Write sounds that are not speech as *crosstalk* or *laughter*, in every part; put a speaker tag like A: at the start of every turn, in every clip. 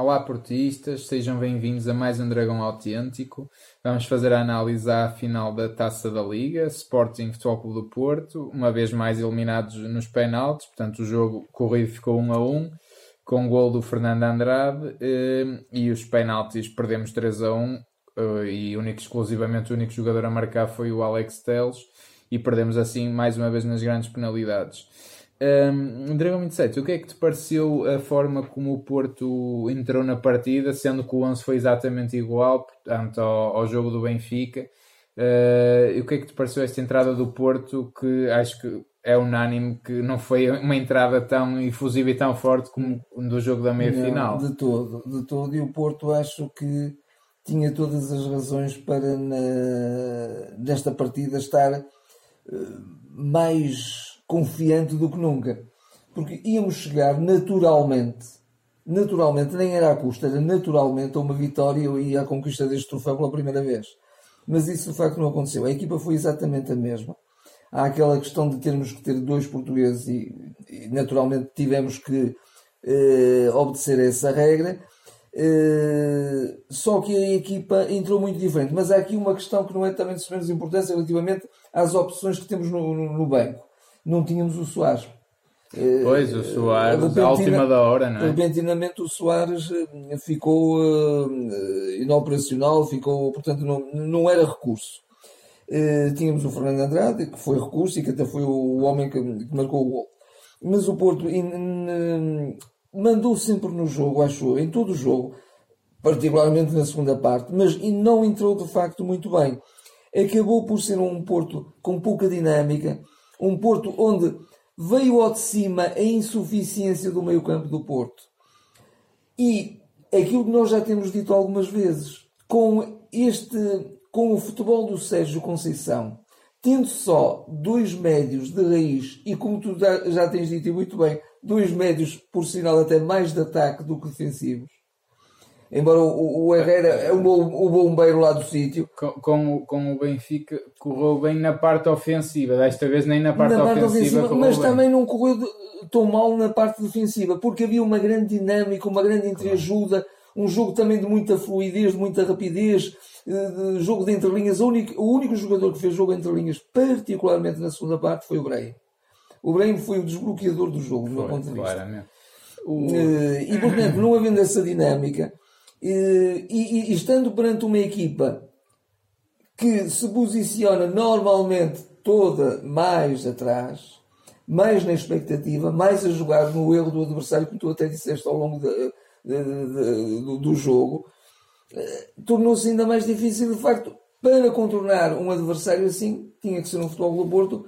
A: Olá portistas, sejam bem-vindos a mais um Dragão Autêntico. Vamos fazer a análise à final da Taça da Liga, Sporting Futebol Clube do Porto, uma vez mais eliminados nos penaltis, portanto o jogo corrido ficou 1 a 1, com o gol do Fernando Andrade, eh, e os penaltis perdemos 3 a 1, eh, e único, exclusivamente o único jogador a marcar foi o Alex Teles, e perdemos assim mais uma vez nas grandes penalidades. Um, Dragão 27, o que é que te pareceu a forma como o Porto entrou na partida, sendo que o 11 foi exatamente igual, portanto, ao, ao jogo do Benfica? Uh, o que é que te pareceu esta entrada do Porto, que acho que é unânime que não foi uma entrada tão efusiva e tão forte como do jogo da meia-final?
B: De todo, de todo. E o Porto acho que tinha todas as razões para na, nesta partida estar uh, mais confiante do que nunca. Porque íamos chegar naturalmente, naturalmente, nem era à custa, era naturalmente a uma vitória e à conquista deste troféu pela primeira vez. Mas isso de facto não aconteceu. A equipa foi exatamente a mesma. Há aquela questão de termos que ter dois portugueses e, e naturalmente tivemos que eh, obedecer a essa regra. Eh, só que a equipa entrou muito diferente. Mas há aqui uma questão que não é também de menos importância relativamente às opções que temos no, no, no banco não tínhamos o Soares.
A: Pois, o Soares, à última da hora, não é?
B: Repentinamente o Soares eh, ficou inoperacional, ficou, portanto, não, não era recurso. Tínhamos o Fernando Andrade, que foi recurso e que até foi o homem que, que marcou o gol. Mas o Porto mandou sempre no jogo, acho em todo o jogo, particularmente na segunda parte, mas não entrou de facto muito bem. Acabou por ser um Porto com pouca dinâmica, um Porto onde veio ao de cima a insuficiência do meio-campo do Porto. E aquilo que nós já temos dito algumas vezes, com este com o futebol do Sérgio Conceição, tendo só dois médios de raiz e como tu já tens dito muito bem, dois médios por sinal até mais de ataque do que defensivos, embora o, o Herrera é o, o bombeiro lá do sítio.
A: Com, com, o, com o Benfica correu bem na parte ofensiva, desta vez nem na parte, na parte ofensiva, ofensiva
B: mas
A: bem.
B: também não correu tão mal na parte defensiva, porque havia uma grande dinâmica, uma grande entreajuda, um jogo também de muita fluidez, de muita rapidez, eh, de jogo de entrelinhas. O único, o único jogador que fez jogo entre linhas, particularmente na segunda parte, foi o Brahim. O Brahim foi o desbloqueador do jogo, do meu ponto de vista. O... Eh, e, portanto, não havendo essa dinâmica, e, e, e estando perante uma equipa que se posiciona normalmente toda mais atrás, mais na expectativa, mais a jogar no erro do adversário, como tu até disseste ao longo de, de, de, do, do, jogo, eh, tornou-se ainda mais difícil, de facto, para contornar um adversário assim, tinha que ser um futebol do Porto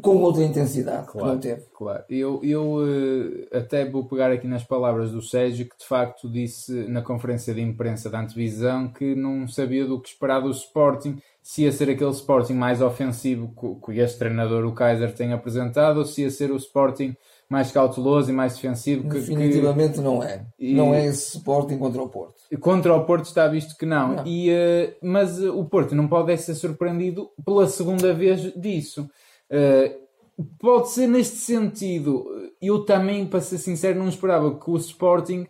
B: com outra intensidade
A: claro,
B: que não teve.
A: Claro, eu, eu uh, até vou pegar aqui nas palavras do Sérgio, que de facto disse na conferência de imprensa da antevisão que não sabia do que esperar do Sporting, se ia ser aquele Sporting mais ofensivo que, este treinador, o Kaiser, tem apresentado, ou se ia ser o Sporting mais cauteloso e mais defensivo.
B: Que, Definitivamente que... não é. E... Não é esse Sporting contra o Porto.
A: Contra o Porto está visto que não. não. E, uh, mas o Porto não pode ser surpreendido pela segunda vez disso. Uh, pode ser neste sentido. Eu também, para ser sincero, não esperava que o Sporting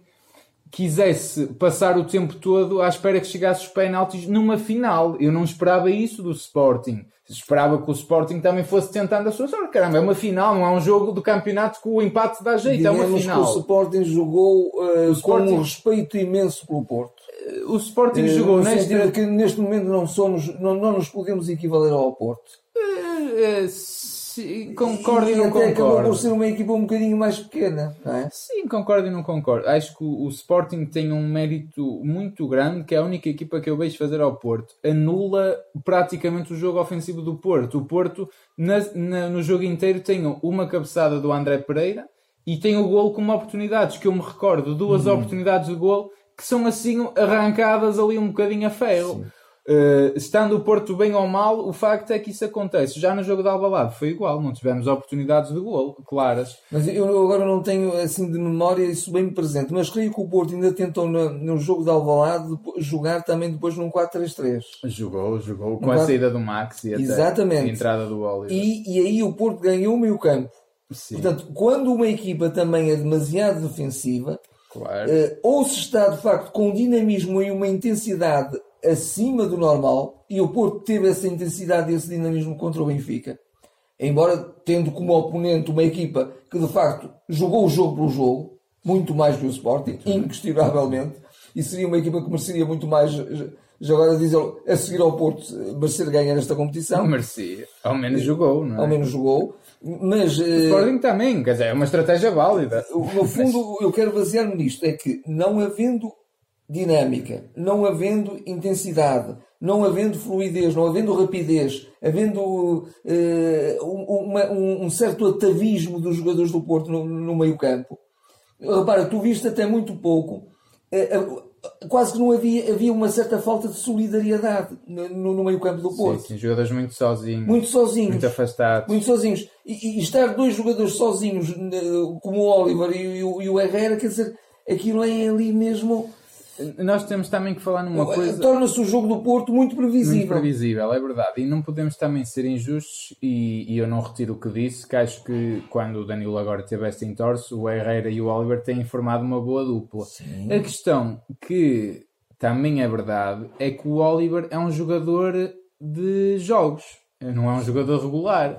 A: quisesse passar o tempo todo à espera que chegasse os penaltis numa final. Eu não esperava isso do Sporting. Esperava que o Sporting também fosse tentando a sua sorte. Caramba, é uma final, não é um jogo do campeonato que o empate dá jeito, Digamos é uma final.
B: que o Sporting jogou uh, o Sporting... com um respeito imenso pelo Porto.
A: O Sporting uh, jogou
B: neste... que neste momento não somos, não, não nos podemos equivaler ao Porto.
A: Uh, Sim, concordo e, e não
B: até
A: concordo.
B: acabou por ser uma equipa um bocadinho mais pequena, não é?
A: Sim, concordo e não concordo. Acho que o, o, Sporting tem um mérito muito grande, que é a única equipa que eu vejo fazer ao Porto. Anula praticamente o jogo ofensivo do Porto. O Porto, na, na, no jogo inteiro, tem uma cabeçada do André Pereira e tem o golo como oportunidades, que eu me recordo, duas uhum. oportunidades de golo que são assim arrancadas ali um bocadinho a ferro. Sim. Uh, estando o Porto bem ou mal, o facto é que isso acontece. Já no jogo de Alvalade foi igual, não tivemos oportunidades de gol claras.
B: Mas eu agora não tenho assim de memória isso bem presente, mas creio que o Porto ainda tentou no, no jogo de Alvalade jogar também depois num 4-3-3.
A: Jogou, jogou com a saída do Max e
B: Exatamente.
A: a entrada do Oliver.
B: E, e aí o Porto ganhou o meio campo. Sim. Portanto, quando uma equipa também é demasiado defensiva,
A: Claro.
B: Uh, ou se está de facto com um dinamismo e uma intensidade acima do normal, e o Porto teve essa intensidade e esse dinamismo contra o Benfica. Embora tendo como oponente uma equipa que de facto jogou o jogo pelo jogo, muito mais que o Sporting, inquestionavelmente, e seria uma equipa que mereceria muito mais, já agora dizer, a seguir ao Porto, merecer ganhar esta competição.
A: Merecia. Ao menos jogou, não é?
B: Ao menos jogou. Mas,
A: o Sporting também, quer dizer, é uma estratégia válida.
B: No fundo, *laughs* eu quero basear-me nisto, é que não havendo dinâmica, não havendo intensidade, não havendo fluidez, não havendo rapidez, havendo uh, uma, um, certo atavismo dos jogadores do Porto no, no meio campo. Repara, tu viste até muito pouco, uh, quase que não havia, havia uma certa falta de solidariedade no, no meio campo do Porto.
A: Sim, sim, jogadores muito sozinhos.
B: Muito sozinhos.
A: Muito afastados.
B: Muito sozinhos. E, e estar dois jogadores sozinhos, como o Oliver e, e, o, e o Herrera, quer dizer, aquilo é ali mesmo
A: nós temos também que falar numa coisa.
B: Torna-se o jogo do Porto muito previsível.
A: Muito previsível, é verdade. E não podemos também ser injustos, e, e eu não retiro o que disse, que acho que quando o Danilo agora teve esta entorse, o Herrera e o Oliver têm formado uma boa dupla.
B: Sim.
A: A questão que também é verdade é que o Oliver é um jogador de jogos, não é um jogador regular.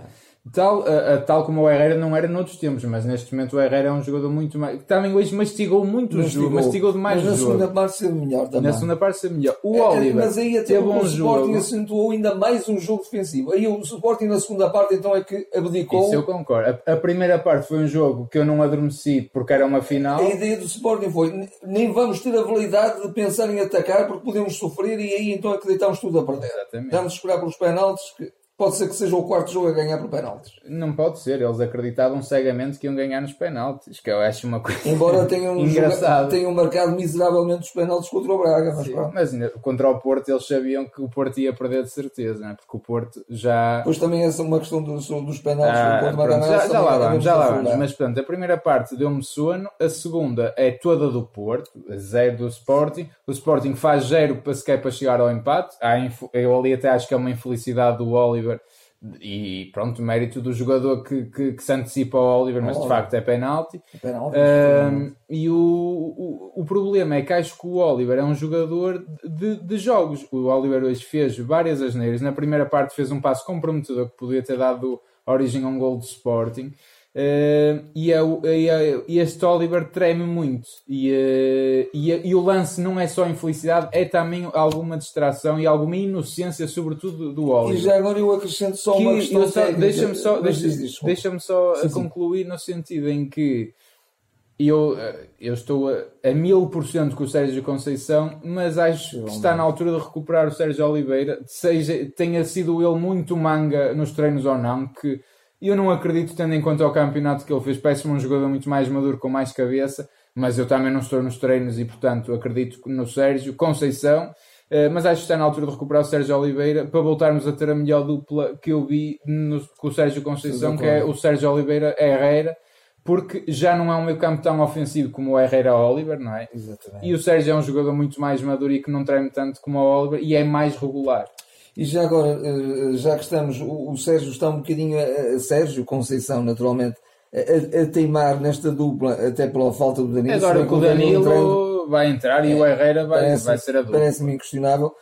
A: Tal, tal como o Herrera não era noutros tempos, mas neste momento o Herrera é um jogador muito mais. Também hoje mastigou muito o jogo, mastigou demais
B: mas
A: o
B: jogo. Na segunda parte ser melhor também.
A: Na segunda parte ser melhor. O é, é Oliver.
B: Mas aí até o, o Sporting acentuou ainda mais um jogo defensivo. Aí o Sporting na segunda parte então é que abdicou.
A: Isso eu concordo. A, a, primeira parte foi um jogo que eu não adormeci porque era uma final.
B: A ideia do Sporting foi: nem vamos ter a validade de pensar em atacar porque podemos sofrer e aí então acreditamos tudo a perder.
A: Exatamente.
B: Vamos esperar pelos penaltis que pode ser que seja o quarto jogo a ganhar por penaltis.
A: Não pode ser, eles acreditavam cegamente que iam ganhar nos penaltis, que eu acho uma coisa
B: Embora tenham, *laughs* engraçada. tenham marcado miseravelmente os penaltis contra o Braga. Mas, Sim,
A: mas contra o Porto eles sabiam que o Porto ia perder de certeza, né? porque o Porto já...
B: Pois também essa é uma questão dos, dos penaltis ah,
A: do Porto pronto, já, já lá vamos, já lá vamos. Mas portanto, a primeira parte deu-me sono, a segunda é toda do Porto, zero do Sporting. O Sporting faz zero para sequer para chegar ao empate. Eu ali até acho que é uma infelicidade do Oliver e pronto, mérito do jogador que, que, que se antecipa ao Oliver, mas de facto é penalti.
B: É penalti
A: um, e o, o, o problema é que acho que o Oliver é um jogador de, de jogos. O Oliver hoje fez várias asneiras. Na primeira parte fez um passo comprometedor que podia ter dado origem a um gol do Sporting. Uh, e, é, é, e, este Oliver treme muito e, uh, e, e, o lance não é só infelicidade, é também alguma distração e alguma inocência, sobretudo do Oliver.
B: E já agora eu acrescento só que uma questão
A: Deixa-me só, deixa, deixa só sim, concluir sim. no sentido em que eu, eh, eu estou a mil por cento com o Sérgio Conceição, mas acho que está na altura de recuperar o Sérgio Oliveira, seja tenha sido ele muito manga nos treinos ou não, que e eu não acredito, tendo em conta o campeonato que ele fez, parece-me um jogador muito mais maduro, com mais cabeça, mas eu também não estou nos treinos e, portanto, acredito no Sérgio Conceição. Uh, mas acho que está na altura de recuperar o Sérgio Oliveira para voltarmos a ter a melhor dupla que eu vi no, com o Sérgio Conceição, que é o Sérgio Oliveira Herrera, porque já não é um meio campo tão ofensivo como o Herrera Oliver, não é?
B: Exatamente.
A: E o Sérgio é um jogador muito mais maduro e que não treme tanto como o Oliver e é mais regular.
B: E já agora, eh, já que estamos, o Sérgio está um bocadinho, Sérgio Conceição, naturalmente, a, a, teimar nesta dupla, até pela falta do Danilo.
A: Agora que o Danilo vai entrar e é, o Herrera vai, parece, vai ser a dupla.
B: Parece-me inquestionável.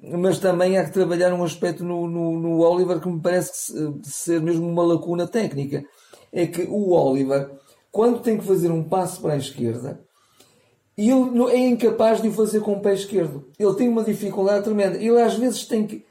B: Mas também há que trabalhar um aspecto no, no, no Oliver que me parece ser mesmo uma lacuna técnica. É que o Oliver, quando tem que fazer um passo para a esquerda, ele é incapaz de o fazer com o pé esquerdo. Ele tem uma dificuldade tremenda. Ele às vezes tem que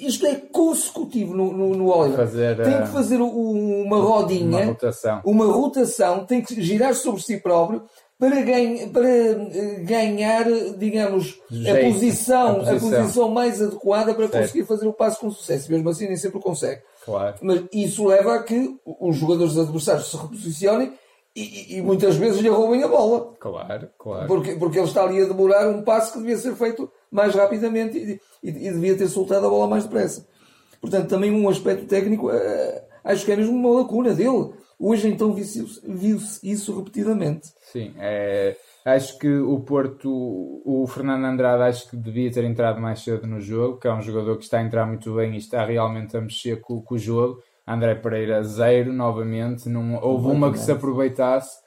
B: isto é consecutivo no, no, no Oliver.
A: Fazer,
B: tem que eh, fazer uma rodinha,
A: uma rotação.
B: uma rotação, tem que girar sobre si próprio para, ganha, para eh, ganhar, digamos, a, posição, a, posição, a posição mais adequada para certo. conseguir fazer o passo com sucesso. Mesmo assim, nem sempre consegue.
A: Claro.
B: Mas isso leva a que os jogadores adversários se reposicionem e, e, muitas vezes lhe roubem a bola.
A: Claro, claro.
B: Porque, porque ele está ali a demorar um passo que devia ser feito mais rapidamente e, e, e devia ter soltado a bola mais depressa. Portanto, também um aspecto técnico, uh, acho que é mesmo uma lacuna dele. Hoje então viu-se viu isso repetidamente.
A: Sim, é, acho que o Porto, o Fernando Andrade, acho que devia ter entrado mais cedo no jogo, que é um jogador que está a entrar muito bem e está realmente a mexer com, com o jogo André Pereira zero novamente, não houve uma que se aproveitasse.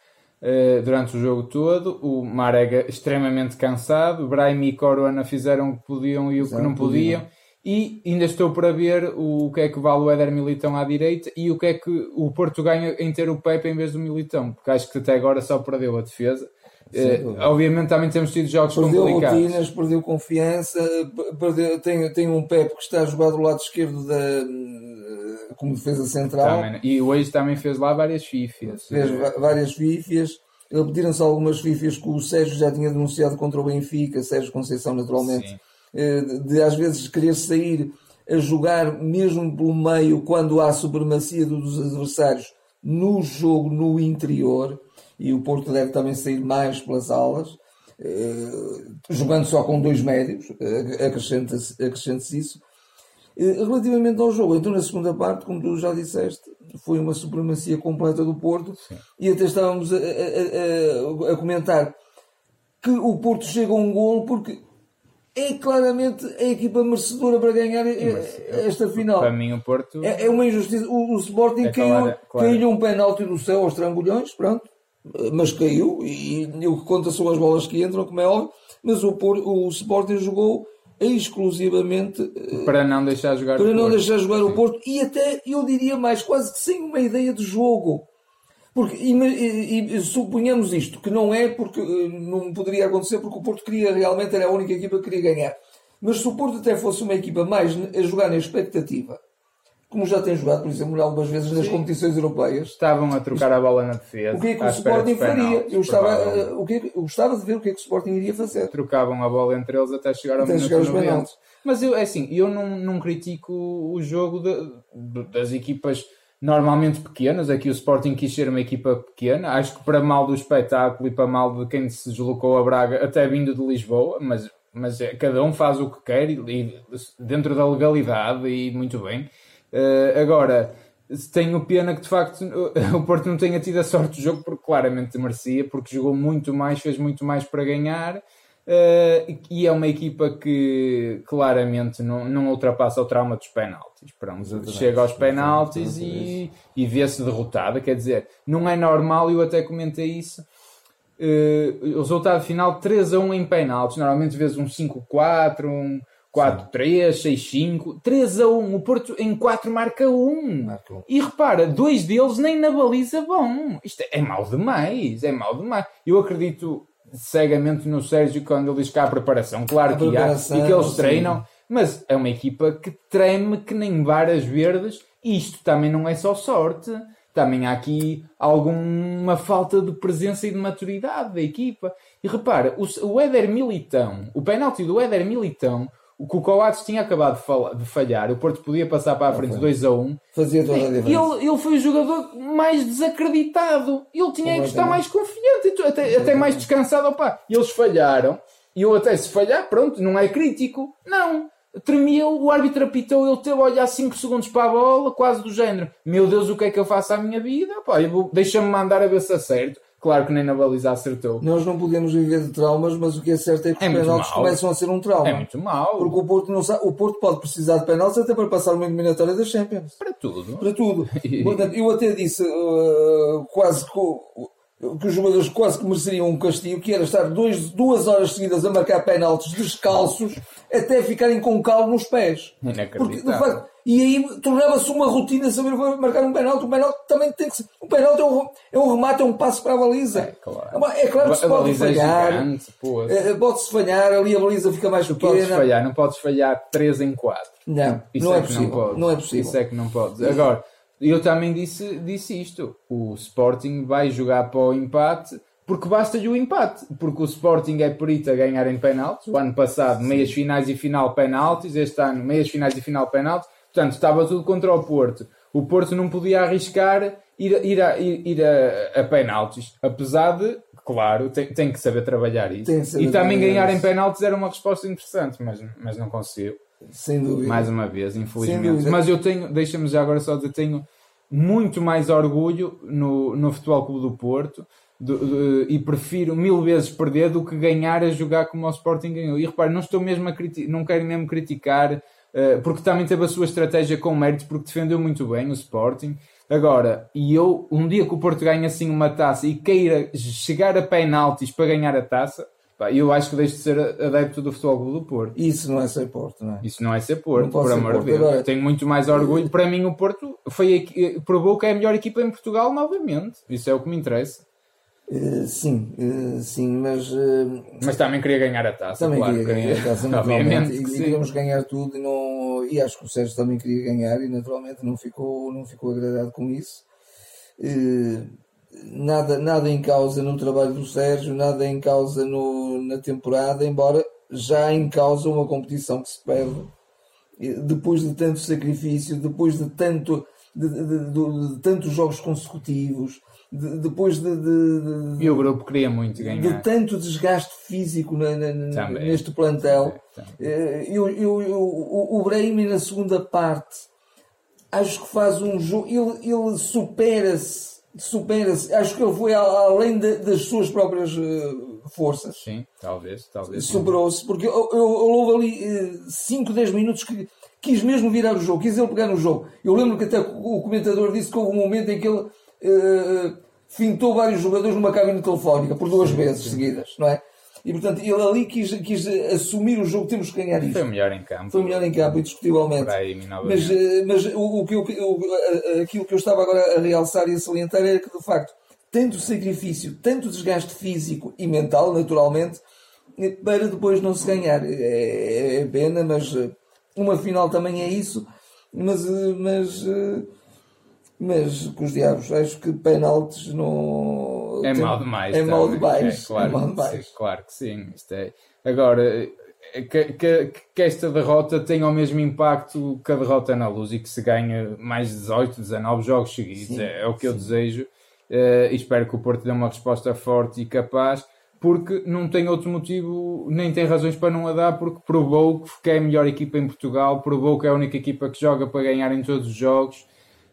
A: uh, durante o jogo todo. O Marega extremamente cansado. Brahim e Corona fizeram o que podiam e o que não podiam. E ainda estou para ver o que é que vale o Éder Militão à direita e o que é que o Porto ganha em ter o Pepe em vez do Militão, porque acho que até agora só perdeu a defesa. Uh, obviamente também temos tido jogos
B: perdeu
A: complicados.
B: Perdeu rotinas, perdeu confiança, perdeu, tem, tem um Pepe que está a jogar do lado esquerdo da, como defesa central.
A: Também, e hoje também fez lá várias fifias.
B: Fez várias fifias. Pediram-se algumas fifias que o Sérgio já tinha denunciado contra o Benfica, Sérgio Conceição naturalmente. Sim eh, de às vezes querer sair a jogar mesmo pelo meio quando há supremacia dos adversários no jogo no interior e o Porto deve também sair mais pelas alas eh, jogando só com dois médios eh, acrescenta-se acrescenta isso relativamente ao jogo então na segunda parte como tu já disseste foi uma supremacia completa do Porto Sim. e até estávamos a, a, a, a comentar que o Porto chega a um gol porque é claramente a equipa merecedora para ganhar esta final.
A: Para mim, o Porto.
B: É, é uma injustiça. O, o Sporting é caiu, caiu um penalti do céu aos trangulhões, pronto. Mas caiu, e, e o que conta são as bolas que entram, como é óbvio. Mas o, o Sporting jogou exclusivamente
A: para não deixar jogar
B: para não Porto. deixar jogar Sim. o Porto e até eu diria mais quase que sem uma ideia de jogo porque, e, e, e, suponhamos isto, que não é porque eh, não poderia acontecer porque o Porto queria realmente, era a única equipa que queria ganhar. Mas se o Porto até fosse uma equipa mais a jogar na expectativa, como já tem jogado, por exemplo, algumas vezes nas Sim. competições europeias.
A: Estavam a trocar a bola na defesa.
B: O que é que o Sporting faria? Eu gostava, eh, o que é eu gostava de ver o que é que o Sporting iria fazer.
A: Trocavam a bola entre eles até chegar ao até chegar aos penaltis. Mas eu, é assim, eu não, não critico o jogo de, de, das equipas normalmente pequenas. Aqui o Sporting quis ser uma equipa pequena. Acho que para mal do espetáculo e para mal de quem se deslocou a Braga, até vindo de Lisboa, mas, mas é, cada um faz o que quer e, e dentro da legalidade e muito bem. Uh, agora, tenho pena que de facto *laughs* o Porto não tenha tido a sorte do jogo, porque claramente merecia, porque jogou muito mais, fez muito mais para ganhar. Uh, e é uma equipa que claramente não, não ultrapassa o trauma dos penaltis. Pronto, chega aos penaltis e, e vê-se derrotada. Quer dizer, não é normal, eu até comentei isso. Uh, o resultado final 3 a 1 em penaltis. Normalmente vês um 5-4, um 4-3, 6-5, 3 a 1. O Porto em 4 marca 1. Marca. E repara, dois deles nem na baliza vão. Isto é, é mau demais. É mau demais. Eu acredito cegamente no Sérgio quando ele diz que há preparação. Claro a que preparação, há e que eles treinam, sim. mas é uma equipa que treme que nem varas verdes. Isto também não é só sorte. Também há aqui alguma falta de presença e de maturidade da equipa. E repara, o, o Éder Militão, o penalti do Éder Militão, o que o Coates tinha acabado de falhar, o Porto podia passar para a frente 2 a 1. Um,
B: Fazia toda a diferença.
A: Ele, ele foi o jogador mais desacreditado. Ele tinha que estar mais confiante, até, até mais descansado. Opa, eles falharam. E eu até se falhar, pronto, não é crítico. Não. Tremeu, o árbitro apitou, ele teve a olhar 5 segundos para a bola, quase do género. Meu Deus, o que é que eu faço à minha vida? Deixa-me mandar a ver se acerto. Claro que nem na baliza acertou.
B: Nós não podemos viver de traumas, mas o que é certo é que é os penaltis começam a ser um trauma.
A: É muito mal.
B: Porque o Porto, não sabe, o Porto pode precisar de penaltis até para passar uma eliminatória da Champions.
A: Para tudo.
B: Para tudo. *laughs* Portanto, eu até disse uh, quase que que os jogadores quase que mereceriam um castigo, que era estar dois, duas horas seguidas a marcar penaltis descalços até ficarem com cal nos pés.
A: Porque, de facto,
B: e aí tornava-se uma rotina saber marcar um penalti. O penalti também tem que ser. O penalti é um, é um remate, é um passo para a baliza. É
A: claro,
B: é claro que se pode é falhar. É pode-se falhar, ali a baliza fica mais pequena.
A: Podes falhar, não podes falhar 3 em 4.
B: Não, Isso não é, é possível. Não, não, é possível.
A: Isso é que não podes. Agora, eu também disse, disse isto. O Sporting vai jogar para o empate porque basta-lhe o empate. Porque o Sporting é perito a ganhar em penaltis. O ano passado, meias finais e final penaltis. Este ano, meias finais e final penaltis. Portanto, estava tudo contra o Porto. O Porto não podia arriscar ir, ir, a, ir, ir a, a penaltis. Apesar de, claro, tem, tem que saber trabalhar isso. Saber e também ganhar isso. em penaltis era uma resposta interessante, mas, mas não conseguiu.
B: Sem dúvida.
A: Mais uma vez, infelizmente. Mas eu tenho, deixa-me já agora só dizer, tenho muito mais orgulho no, no Futebol Clube do Porto do, do, e prefiro mil vezes perder do que ganhar a jogar como o Sporting ganhou. E repare, não estou mesmo a não quero mesmo criticar, porque também teve a sua estratégia com méritos, porque defendeu muito bem o Sporting. Agora, e eu, um dia que o Porto ganha assim uma taça e queira chegar a penaltis para ganhar a taça, eu acho que deixo de ser adepto do Futebol do Porto.
B: Isso não é ser Porto, não é?
A: Isso não é ser Porto, por amor de. Deus.
B: Agora-
A: Tenho muito mais orgulho. Para mim, o Porto foi, provou que é a melhor equipa em Portugal novamente. Isso é o que me interessa.
B: Eh, sim, eh, sim, mas eh,
A: Mas também queria ganhar a taça.
B: também
A: claro,
B: queria ganhar a taça, *laughs* naturalmente. E, e queríamos ganhar tudo e, não, e acho que o Sérgio também queria ganhar e naturalmente não ficou, não ficou agradado com isso. Nada, nada em causa no trabalho do Sérgio, nada em causa no, na temporada, embora já em causa uma competição que se perde depois de tanto sacrifício, depois de tanto de- de- de- de tantos jogos consecutivos, de- depois de, de- de-
A: E o grupo queria muito
B: de
A: ganhar.
B: tanto desgaste físico na- na- neste plantel.
A: Também.
B: Eh, Eu, eu, eu- o Brahimi na segunda parte acho que faz um jogo, ele, ele supera-se, supera-se, acho que ele foi além de- das suas próprias eh, forças.
A: Sim, talvez, talvez.
B: Superou-se, porque eu, eu, houve ali 5, 10 minutos que quis mesmo virar o jogo, quis ele pegar no jogo. Eu lembro que até o o comentador disse que houve um momento em que ele eh, fintou vários jogadores numa cabine telefónica por duas vezes seguidas, não é? E portanto ele ali quis, quis assumir o jogo, temos que ganhar isto.
A: Foi melhor em campo.
B: Foi melhor em campo, indiscutivelmente.
A: Brahimi,
B: Mas, eh, mas o, o que eu, o- aquilo que eu estava agora a realçar e a salientar era que, de facto, tanto sacrifício, tanto desgaste físico e mental, naturalmente, eh, para depois não se ganhar. É, é pena, mas uma final também é isso. Mas, mas, mas com os diabos, acho que penaltis não.
A: É
B: tem-
A: mal demais.
B: É mal demais.
A: É, claro,
B: é mal demais.
A: sim, claro que sim. Isto é... Agora, que, que, que esta derrota tenha o mesmo impacto que a derrota na luz e que se ganhe mais 18, 19 jogos seguidos.
B: Sim,
A: é, é o que eu desejo. E espero que o Porto dê uma resposta forte e capaz. Porque não tem outro motivo, nem tem razões para não a dar, porque provou que é a melhor equipa em Portugal, provou que é a única equipa que joga para ganhar em todos os jogos.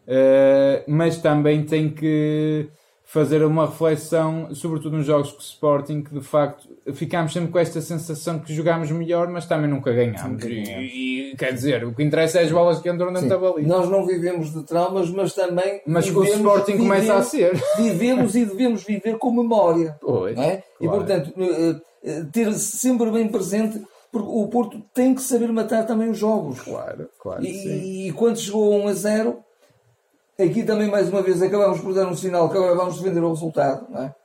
A: Uh, mas também tem que fazer uma reflexão, sobretudo nos jogos com o Sporting, que de facto ficámos sempre com esta sensação que jogámos melhor, mas também nunca ganhámos. E, e, quer dizer, o que interessa é as bolas que dentro da baliza.
B: Nós não vivemos de traumas, mas também.
A: Mas com o
B: vivemos-
A: Sporting começa a
B: vivemos-
A: ser. *laughs*
B: Vivemos e devemos viver com memória.
A: Pois,
B: não é? E
A: claro.
B: portanto, eh, eh, ter sempre bem presente, porque o Porto tem que saber matar também os jogos.
A: Claro, claro.
B: E, e quando chegou a 1 a 0, aqui também mais uma vez acabamos por dar um sinal que agora vamos defender o resultado, não é?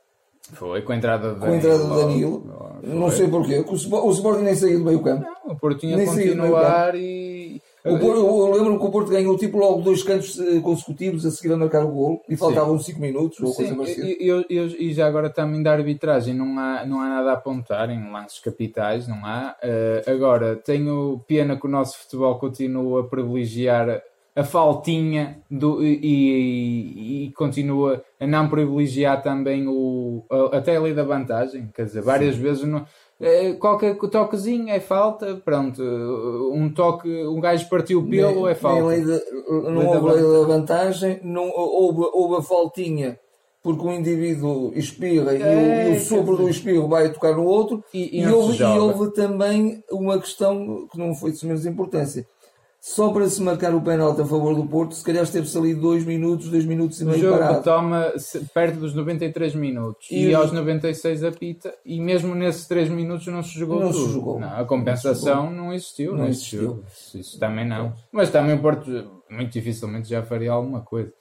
A: Foi com a entrada de
B: Com a entrada. Danilo.
A: Foi.
B: Não sei porquê, o o Sporting nem saiu do meio campo.
A: Não, o Porto tinha
B: Nem
A: continuar e.
B: O Porto- eu lembro que o Porto ganhou tipo logo dois cantos eh, consecutivos a seguir a marcar o golo e faltavam 5 minutos ou coisa parecida.
A: e, já agora também da arbitragem não há, não há nada a apontar em lances capitais, não há. Eh, agora, tenho pena que o nosso futebol continua a privilegiar a faltinha do, e, e- e continua a não privilegiar também o, a, até a lei da vantagem. Quer dizer, várias vezes não, eh, qualquer toquezinho é falta, pronto, um toque, um gajo partiu o pelo é falta.
B: de- não houve lei da vantagem, não, houve, houve a faltinha porque o indivíduo espirra e, o,
A: É,
B: e o
A: quer
B: sopro do espirro vai tocar no outro.
A: E- e
B: E, houve, houve também uma questão que não foi de menos importância. Só para se marcar o penalti a favor do Porto, se calhar esteve-se ali dois minutos, dois minutos e
A: O
B: meio
A: jogo
B: parado.
A: toma se- perto dos 93 minutos e,
B: E-
A: aos 96 apita e mesmo nesses 3 minutos não se jogou
B: Não se
A: tudo.
B: jogou.
A: Não, a compensação não, existiu. Não,
B: Não
A: existiu. Isso também não. Mas também o Porto muito dificilmente já faria alguma coisa.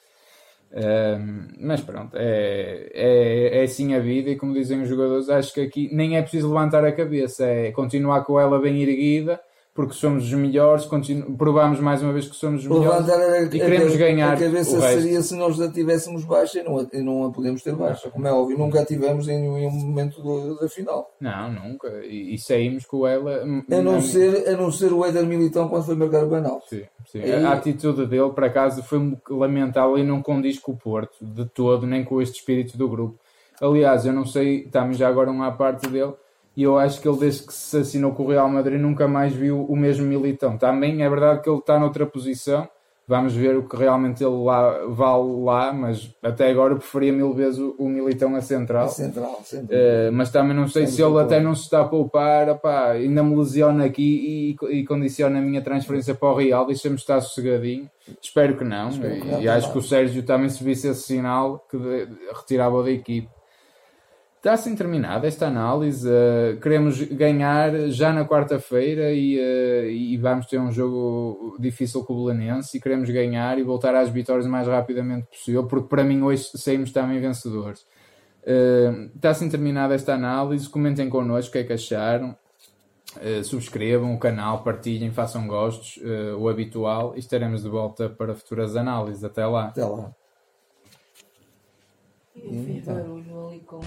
A: Ahm, mas pronto, é, é, é assim a vida e como dizem os jogadores, acho que aqui nem é preciso levantar a cabeça, é continuar com ela bem erguida, porque somos os melhores, continu- provamos mais uma vez que somos os melhores
B: a,
A: e queremos
B: a-
A: ganhar
B: a cabeça seria se nós a tivéssemos baixa e não a, e não a podemos ter baixa, como é óbvio. Nunca a tivemos em nenhum momento do- da final.
A: Não, nunca. E, e saímos com ela.
B: A não, ser, a não ser o Éder Militão quando foi marcar o penalti.
A: Sim, sim. A atitude dele, por acaso, foi lamentável e não condiz com o Porto de todo, nem com este espírito do grupo. Aliás, eu não sei, estamos já agora uma parte dele, e eu acho que ele, desde que se assinou com o Real Madrid, nunca mais viu o mesmo Militão. Também é verdade que ele está noutra posição, Vamos ver o que realmente ele lá, vale lá, mas até agora eu preferia mil vezes o, o Militão a central.
B: A central.
A: Uh, mas também não sei se ele até não se está a poupar, opá, ainda me lesiona aqui e, e condiciona a minha transferência para o Real, deixa-me estar sossegadinho. Espero que não, Espero que não e, acho que o Sérgio também se visse esse sinal que retirava da equipe. Está assim terminada esta análise. Uh, queremos ganhar já na quarta-feira e, uh, e, vamos ter um jogo difícil com o Belenense e queremos ganhar e voltar às vitórias o mais rapidamente possível, porque para mim hoje saímos também vencedores. Uh, está assim terminada esta análise. Comentem connosco o que é que acharam. subscrevam o canal, partilhem, façam gostos, o habitual, e estaremos de volta para futuras análises. Até lá.
B: Até lá.
C: E o barulho ali com.